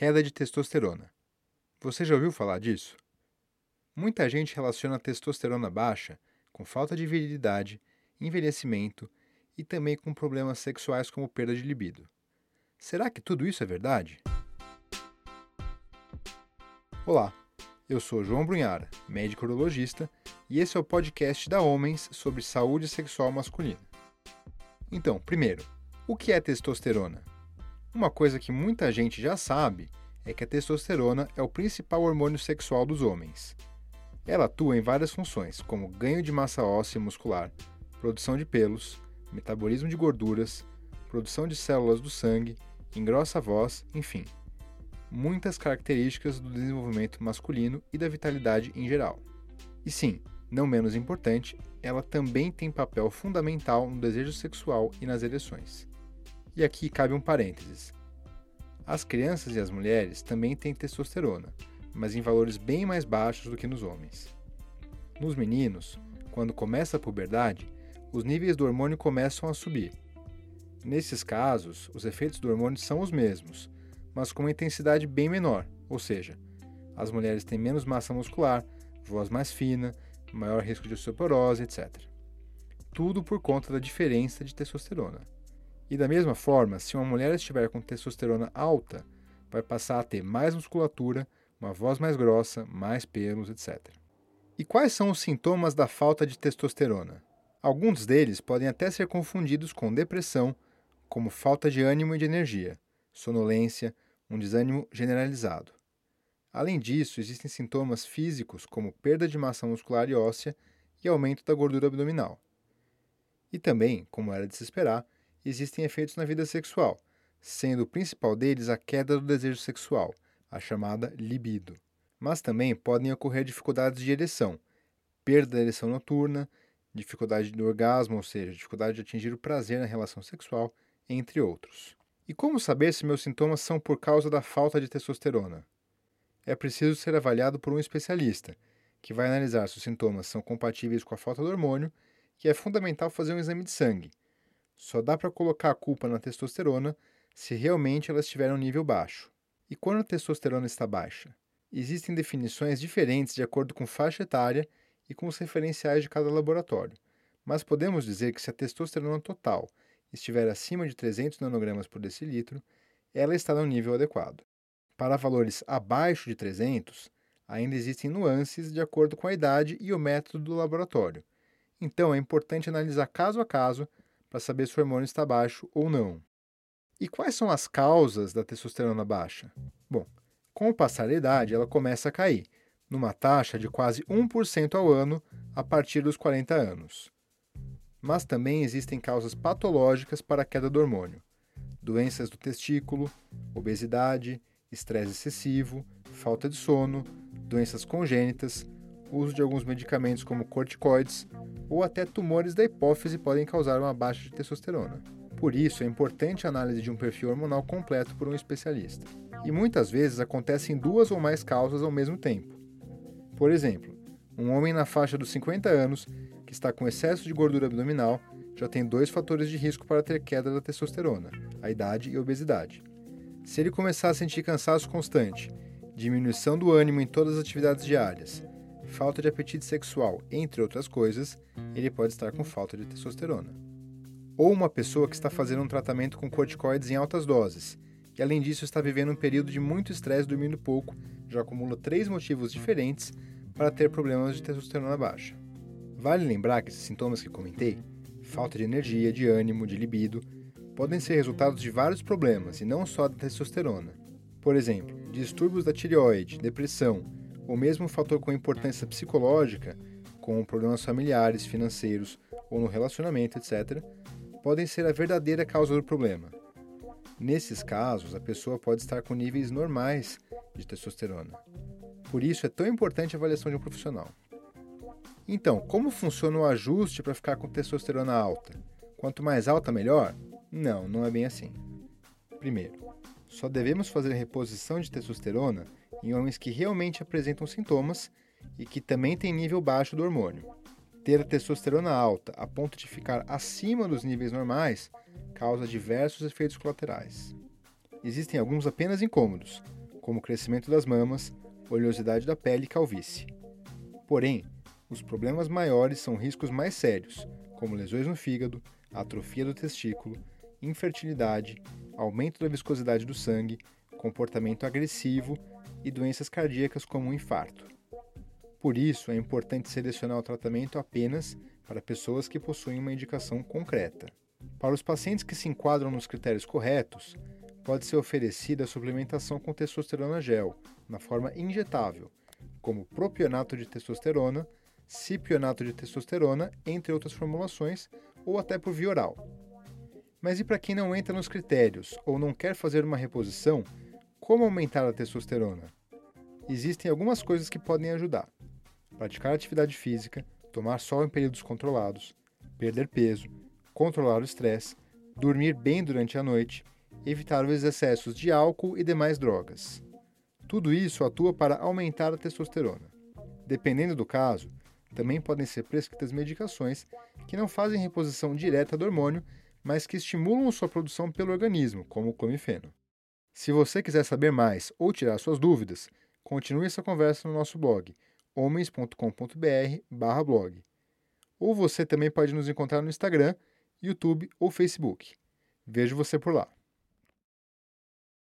Queda de testosterona. Você já ouviu falar disso? Muita gente relaciona a testosterona baixa com falta de virilidade, envelhecimento e também com problemas sexuais como perda de libido. Será que tudo isso é verdade? Olá, eu sou João Brunhara, médico urologista, e esse é o podcast da Homens sobre saúde sexual masculina. Então, primeiro, o que é testosterona? Uma coisa que muita gente já sabe é que a testosterona é o principal hormônio sexual dos homens. Ela atua em várias funções, como ganho de massa óssea e muscular, produção de pelos, metabolismo de gorduras, produção de células do sangue, engrossa a voz, enfim muitas características do desenvolvimento masculino e da vitalidade em geral. E sim, não menos importante, ela também tem papel fundamental no desejo sexual e nas ereções. E aqui cabe um parênteses. As crianças e as mulheres também têm testosterona, mas em valores bem mais baixos do que nos homens. Nos meninos, quando começa a puberdade, os níveis do hormônio começam a subir. Nesses casos, os efeitos do hormônio são os mesmos, mas com uma intensidade bem menor, ou seja, as mulheres têm menos massa muscular, voz mais fina, maior risco de osteoporose, etc. Tudo por conta da diferença de testosterona. E da mesma forma, se uma mulher estiver com testosterona alta, vai passar a ter mais musculatura, uma voz mais grossa, mais pelos, etc. E quais são os sintomas da falta de testosterona? Alguns deles podem até ser confundidos com depressão, como falta de ânimo e de energia, sonolência, um desânimo generalizado. Além disso, existem sintomas físicos como perda de massa muscular e óssea e aumento da gordura abdominal. E também, como era de se esperar, existem efeitos na vida sexual, sendo o principal deles a queda do desejo sexual, a chamada libido. Mas também podem ocorrer dificuldades de ereção, perda da ereção noturna, dificuldade do orgasmo, ou seja, dificuldade de atingir o prazer na relação sexual, entre outros. E como saber se meus sintomas são por causa da falta de testosterona? É preciso ser avaliado por um especialista, que vai analisar se os sintomas são compatíveis com a falta do hormônio e é fundamental fazer um exame de sangue. Só dá para colocar a culpa na testosterona se realmente ela estiver em um nível baixo. E quando a testosterona está baixa? Existem definições diferentes de acordo com faixa etária e com os referenciais de cada laboratório, mas podemos dizer que se a testosterona total estiver acima de 300 nanogramas por decilitro, ela está no nível adequado. Para valores abaixo de 300, ainda existem nuances de acordo com a idade e o método do laboratório. Então é importante analisar caso a caso para saber se o hormônio está baixo ou não. E quais são as causas da testosterona baixa? Bom, com o passar da idade, ela começa a cair, numa taxa de quase 1% ao ano a partir dos 40 anos. Mas também existem causas patológicas para a queda do hormônio: doenças do testículo, obesidade, estresse excessivo, falta de sono, doenças congênitas, uso de alguns medicamentos como corticoides ou até tumores da hipófise podem causar uma baixa de testosterona. Por isso, é importante a análise de um perfil hormonal completo por um especialista. E muitas vezes acontecem duas ou mais causas ao mesmo tempo. Por exemplo, um homem na faixa dos 50 anos que está com excesso de gordura abdominal já tem dois fatores de risco para ter queda da testosterona: a idade e a obesidade. Se ele começar a sentir cansaço constante, diminuição do ânimo em todas as atividades diárias, falta de apetite sexual, entre outras coisas, ele pode estar com falta de testosterona. Ou uma pessoa que está fazendo um tratamento com corticoides em altas doses e, além disso, está vivendo um período de muito estresse dormindo pouco, já acumula três motivos diferentes para ter problemas de testosterona baixa. Vale lembrar que esses sintomas que comentei, falta de energia, de ânimo, de libido, podem ser resultados de vários problemas e não só da testosterona. Por exemplo, distúrbios da tireoide, depressão, ou mesmo um fator com importância psicológica, como problemas familiares, financeiros ou no relacionamento, etc., podem ser a verdadeira causa do problema. Nesses casos, a pessoa pode estar com níveis normais de testosterona. Por isso é tão importante a avaliação de um profissional. Então, como funciona o ajuste para ficar com testosterona alta? Quanto mais alta, melhor? Não, não é bem assim. Primeiro, só devemos fazer reposição de testosterona em homens que realmente apresentam sintomas e que também têm nível baixo do hormônio. Ter a testosterona alta a ponto de ficar acima dos níveis normais causa diversos efeitos colaterais. Existem alguns apenas incômodos, como crescimento das mamas, oleosidade da pele e calvície. Porém, os problemas maiores são riscos mais sérios, como lesões no fígado, atrofia do testículo, infertilidade, aumento da viscosidade do sangue, comportamento agressivo e doenças cardíacas como o infarto. Por isso, é importante selecionar o tratamento apenas para pessoas que possuem uma indicação concreta. Para os pacientes que se enquadram nos critérios corretos, pode ser oferecida a suplementação com testosterona gel, na forma injetável, como propionato de testosterona, cipionato de testosterona, entre outras formulações, ou até por via oral. Mas e para quem não entra nos critérios ou não quer fazer uma reposição, como aumentar a testosterona? Existem algumas coisas que podem ajudar: praticar atividade física, tomar sol em períodos controlados, perder peso, controlar o estresse, dormir bem durante a noite, evitar os excessos de álcool e demais drogas. Tudo isso atua para aumentar a testosterona. Dependendo do caso, também podem ser prescritas medicações que não fazem reposição direta do hormônio, mas que estimulam sua produção pelo organismo, como o clomifeno. Se você quiser saber mais ou tirar suas dúvidas, continue essa conversa no nosso blog homens.com.br/blog. Ou você também pode nos encontrar no Instagram, YouTube ou Facebook. Vejo você por lá.